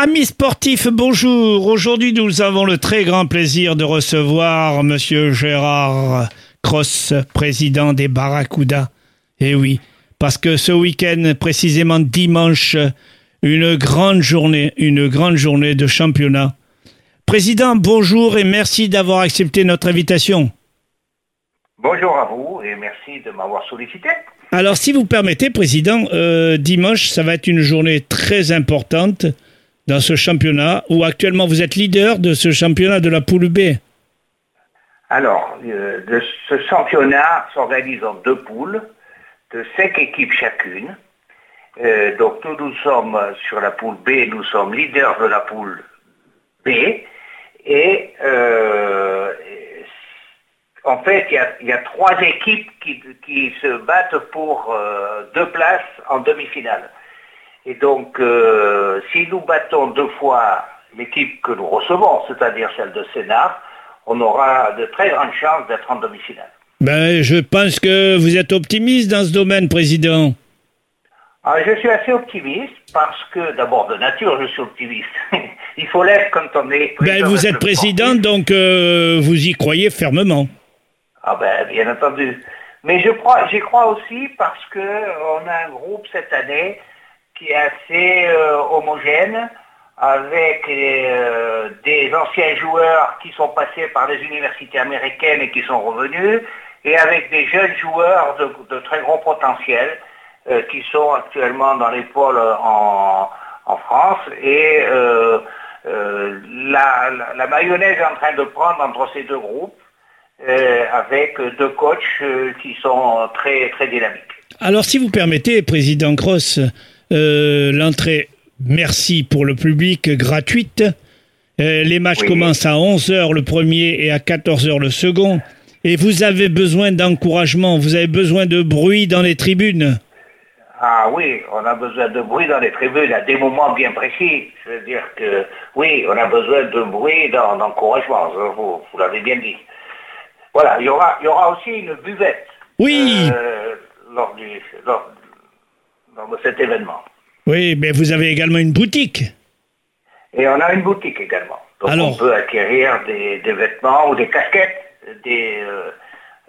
Amis sportifs, bonjour. Aujourd'hui, nous avons le très grand plaisir de recevoir Monsieur Gérard Cross, président des Barracuda. Eh oui, parce que ce week-end, précisément dimanche, une grande journée, une grande journée de championnat. Président, bonjour et merci d'avoir accepté notre invitation. Bonjour à vous et merci de m'avoir sollicité. Alors, si vous permettez, Président, euh, dimanche, ça va être une journée très importante dans ce championnat où actuellement vous êtes leader de ce championnat de la poule B? Alors, euh, ce championnat s'organise en deux poules de cinq équipes chacune. Euh, donc nous, nous sommes sur la poule B, nous sommes leaders de la poule B. Et euh, en fait, il y, a, trois équipes qui, qui se battent pour deux places en demi-finale. Et donc, euh, si nous battons deux fois l'équipe que nous recevons, c'est-à-dire celle de Sénat, on aura de très grandes chances d'être en demi-finale. Ben, je pense que vous êtes optimiste dans ce domaine, Président. Ah, je suis assez optimiste parce que, d'abord, de nature, je suis optimiste. Il faut l'être quand on est président. Ben, vous êtes président, donc euh, vous y croyez fermement. Ah ben, bien entendu. Mais je crois, j'y crois aussi parce qu'on a un groupe cette année qui est assez euh, homogène, avec euh, des anciens joueurs qui sont passés par les universités américaines et qui sont revenus, et avec des jeunes joueurs de, très gros potentiel euh, qui sont actuellement dans les pôles en, France. Et la, mayonnaise est en train de prendre entre ces deux groupes, avec deux coachs qui sont très, très dynamiques. Alors si vous permettez, Président Cross, euh, l'entrée, merci pour le public, gratuite. Euh, les matchs commencent à 11h le premier et à 14h le second. Et vous avez besoin d'encouragement, vous avez besoin de bruit dans les tribunes. Ah oui, on a besoin de bruit dans les tribunes à des moments bien précis. C'est-à-dire que oui, on a besoin de bruit d'encouragement, vous, vous l'avez bien dit. Voilà, il y aura, il y aura aussi une buvette. Oui. Euh, lors, du, lors, de cet événement. Oui, mais vous avez également une boutique. Et on a une boutique également. Donc on peut acquérir des, vêtements ou des casquettes des, euh,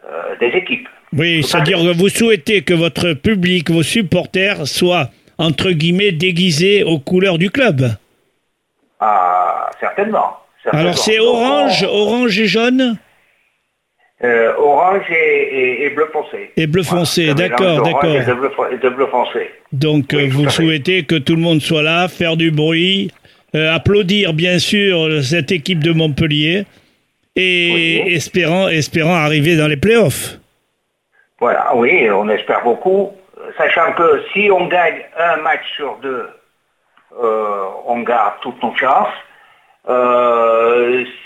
euh, des équipes. Oui, c'est-à-dire que vous souhaitez que votre public, vos supporters, soient, entre guillemets, déguisés aux couleurs du club. Ah, certainement. Alors c'est orange, orange et jaune? Euh, orange et, bleu foncé. Et bleu foncé, d'accord, d'accord. Et de bleu, foncé. Donc euh, vous souhaitez que tout le monde soit là, faire du bruit, euh, applaudir bien sûr cette équipe de Montpellier et espérant, espérant arriver dans les playoffs. Voilà, oui, on espère beaucoup, sachant que si on gagne un match sur deux, on garde toutes nos chances.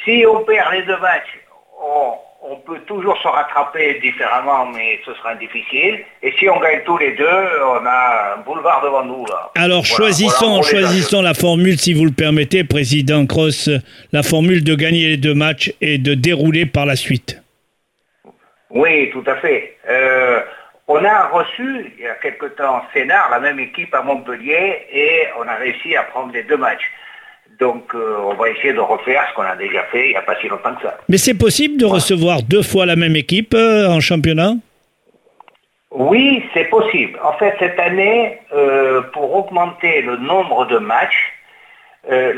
si on perd les deux matchs, on on peut toujours se rattraper différemment, mais ce sera difficile. Et si on gagne tous les deux, on a un boulevard devant nous. Là. Alors choisissons, choisissons la formule, si vous le permettez, Président Cross, la formule de gagner les deux matchs et de dérouler par la suite. Oui, tout à fait. Euh, on a reçu, il y a quelque temps, Sénard, la même équipe à Montpellier, et on a réussi à prendre les deux matchs. Donc euh, on va essayer de refaire ce qu'on a déjà fait il n'y a pas si longtemps que ça. Mais c'est possible de recevoir deux fois la même équipe euh, en championnat? Oui, c'est possible. En fait, cette année, euh, pour augmenter le nombre de matchs,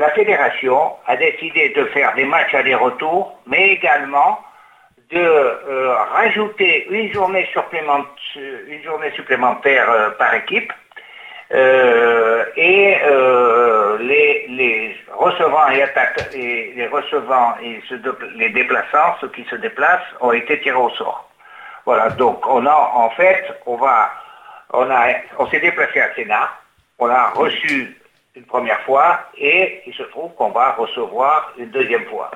la fédération a décidé de faire des matchs aller-retour, mais également de rajouter une journée, une journée supplémentaire par équipe et euh, les, les, recevants et, et les recevants et les déplaçants, ceux qui se déplacent, ont été tirés au sort. Voilà, donc on a en fait, on va, on a, on s'est déplacé à Sénat, on a reçu une première fois et il se trouve qu'on va recevoir une deuxième fois.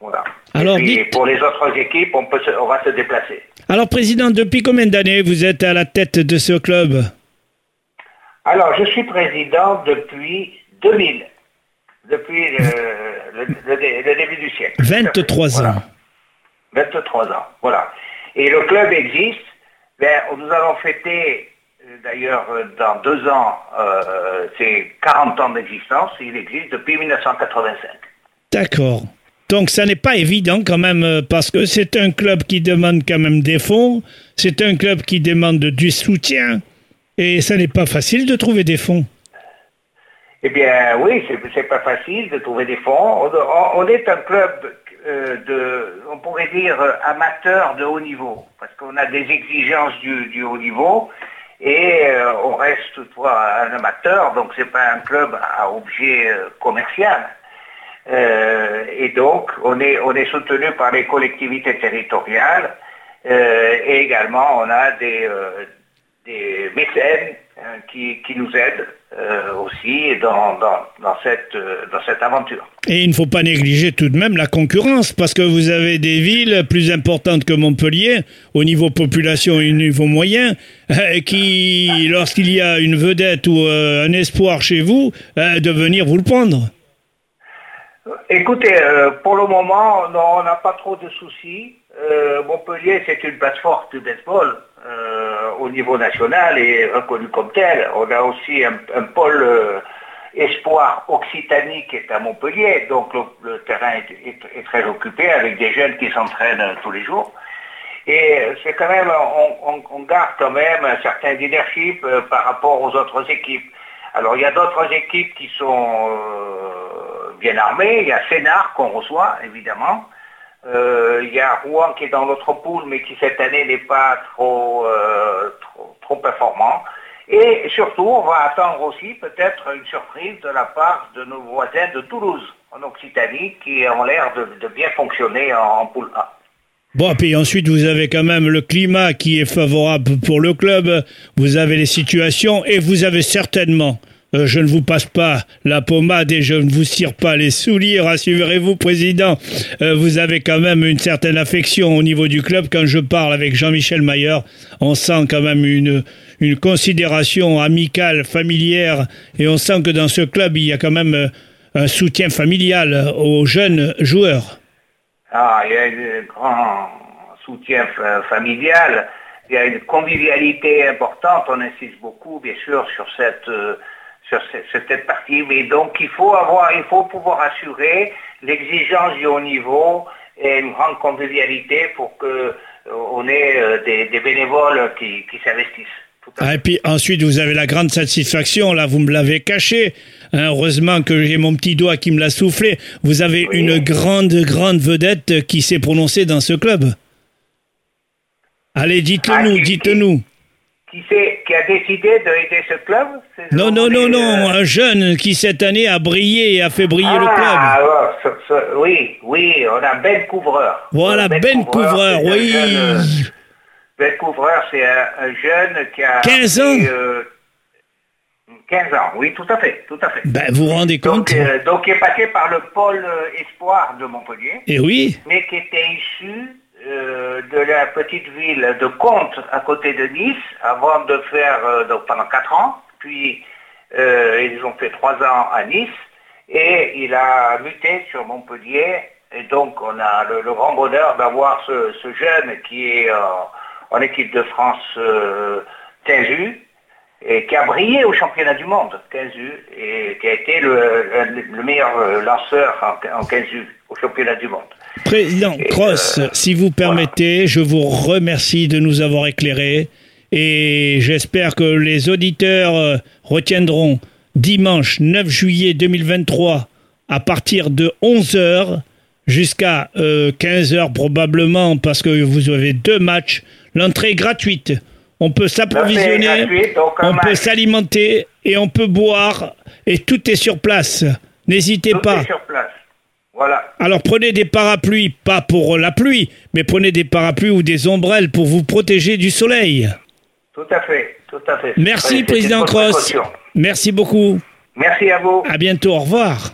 Voilà. Alors, et puis, pour les autres équipes, on, peut on va se déplacer. Alors, Président, depuis combien d'années vous êtes à la tête de ce club? Alors, je suis président depuis 2000, depuis le, début du siècle. 23 ans. 23 ans, voilà. Et le club existe. Ben, nous allons fêter D'ailleurs, dans deux ans, c'est 40 ans d'existence. Il existe depuis 1985. D'accord. Donc ça n'est pas évident quand même parce que c'est un club qui demande quand même des fonds, c'est un club qui demande du soutien et ça n'est pas facile de trouver des fonds. Eh bien, oui, c'est pas facile de trouver des fonds. On, est un club euh, de, on pourrait dire, amateur de haut niveau, parce qu'on a des exigences du, haut niveau, et euh, on reste toutefois un amateur, donc c'est pas un club à objet euh, commercial. et donc, on est, on est soutenu par les collectivités territoriales, et également on a des, des mécènes qui, qui, nous aident euh, aussi dans, dans, cette, euh, dans cette aventure. Et il ne faut pas négliger tout de même la concurrence, parce que vous avez des villes plus importantes que Montpellier, au niveau population et au niveau moyen, euh, qui, lorsqu'il y a une vedette ou un espoir chez vous, de venir vous le prendre. Écoutez, pour le moment, on n'a pas trop de soucis. Montpellier, c'est une place forte du baseball au niveau national et reconnu comme tel. On a aussi un, pôle euh, espoir Occitanie qui est à Montpellier, donc le, terrain est, très occupé avec des jeunes qui s'entraînent euh, tous les jours. Et euh, c'est quand même, on, garde quand même un certain leadership par rapport aux autres équipes. Alors il y a d'autres équipes qui sont bien armées, il y a Sénard qu'on reçoit évidemment, euh, il y a Rouen qui est dans notre poule, mais qui cette année n'est pas trop, euh, trop, performant. Et surtout, on va attendre aussi peut-être une surprise de la part de nos voisins de Toulouse, en Occitanie, qui ont l'air de, bien fonctionner en, poule A. Bon, puis ensuite, vous avez quand même le climat qui est favorable pour le club, vous avez les situations, et vous avez certainement euh, je ne vous passe pas la pommade et je ne vous tire pas les souliers, rassurez-vous, président. Euh, vous avez quand même une certaine affection au niveau du club. Quand je parle avec Jean-Michel Mayer, on sent quand même une, une considération amicale, familière, et on sent que dans ce club, il y a quand même euh, un soutien familial aux jeunes joueurs. Ah, il y a un grand soutien familial, il y a une convivialité importante, on insiste beaucoup, bien sûr, sur cette sur cette partie. Mais donc il faut avoir, il faut pouvoir assurer l'exigence du haut niveau et une grande convivialité pour que euh, on ait euh, des, bénévoles qui, s'investissent. Ah, et puis ensuite, vous avez la grande satisfaction, là, vous me l'avez caché. Hein, heureusement que j'ai mon petit doigt qui me l'a soufflé. Vous avez une grande, grande vedette qui s'est prononcée dans ce club. Allez, dites-le ah, nous, dites-nous qui, qui a décidé d'aider ce club Non, non, non, non, euh, un jeune qui cette année a brillé et a fait briller le ah, club. Ah, oui, oui, on a Ben Couvreur. Voilà, Ben, Couvreur, oui. Euh, ben Couvreur, c'est un, jeune qui a... 15 ans 15 euh, ans, oui, tout à fait, tout à fait. Ben, vous vous rendez compte Donc, donc il est passé par le pôle Espoir de Montpellier. Et eh oui. Mais qui était issu euh, de la petite ville de Comte à côté de Nice avant de faire euh, pendant quatre ans. Puis euh, ils ont fait trois ans à Nice et il a muté sur Montpellier. Et donc on a le, grand bonheur d'avoir ce, jeune qui est en équipe de France 15 et qui a brillé au championnat du monde 15 et qui a été le, meilleur lanceur en, en 15 au championnat du monde. Président Cross, euh, si vous permettez, je vous remercie de nous avoir éclairés et j'espère que les auditeurs euh, retiendront dimanche 9 juillet 2023 à partir de 11h jusqu'à 15h euh, probablement parce que vous avez deux matchs. L'entrée est gratuite. On peut s'approvisionner, on peut s'alimenter et on peut boire et tout est sur place. N'hésitez pas. sur place. Alors prenez des parapluies, pas pour la pluie, mais prenez des parapluies ou des ombrelles pour vous protéger du soleil. Tout à fait, tout à fait. Merci, Président Cross. Merci beaucoup. Merci à vous. À bientôt, au revoir.